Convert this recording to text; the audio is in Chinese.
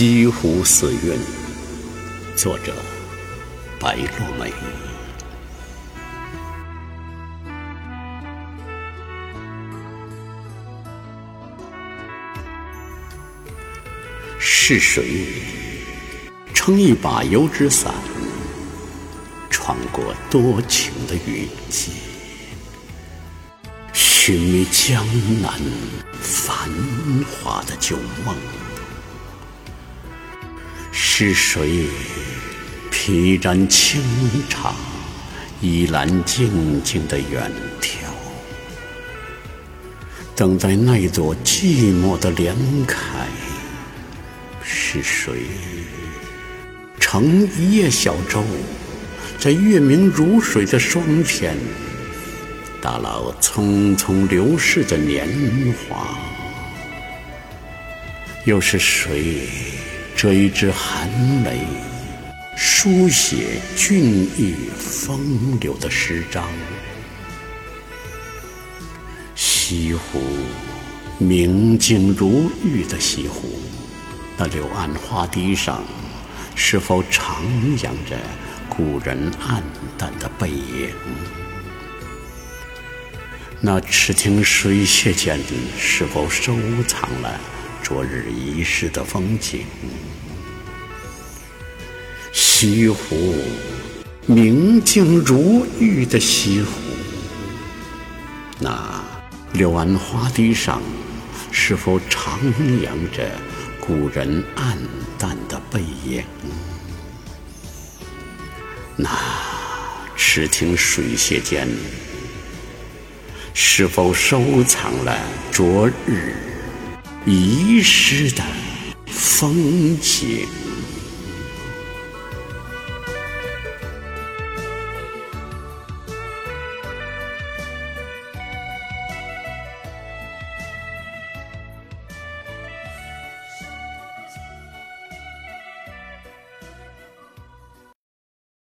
西湖四韵，作者白落梅。是谁撑一把油纸伞，穿过多情的雨季，寻觅江南繁华的旧梦？是谁披沾清茶，倚栏静静的远眺，等待那座寂寞的莲开？是谁乘一叶小舟，在月明如水的霜天，打捞匆匆流逝的年华？又是谁？折一支寒梅，书写俊逸风流的诗章。西湖，明净如玉的西湖，那柳暗花堤上，是否徜徉着古人黯淡的背影？那池亭水榭间，是否收藏了？昨日遗失的风景，西湖，明净如玉的西湖，那柳暗花堤上，是否徜徉着古人黯淡的背影？那池亭水榭间，是否收藏了昨日？遗失的风景。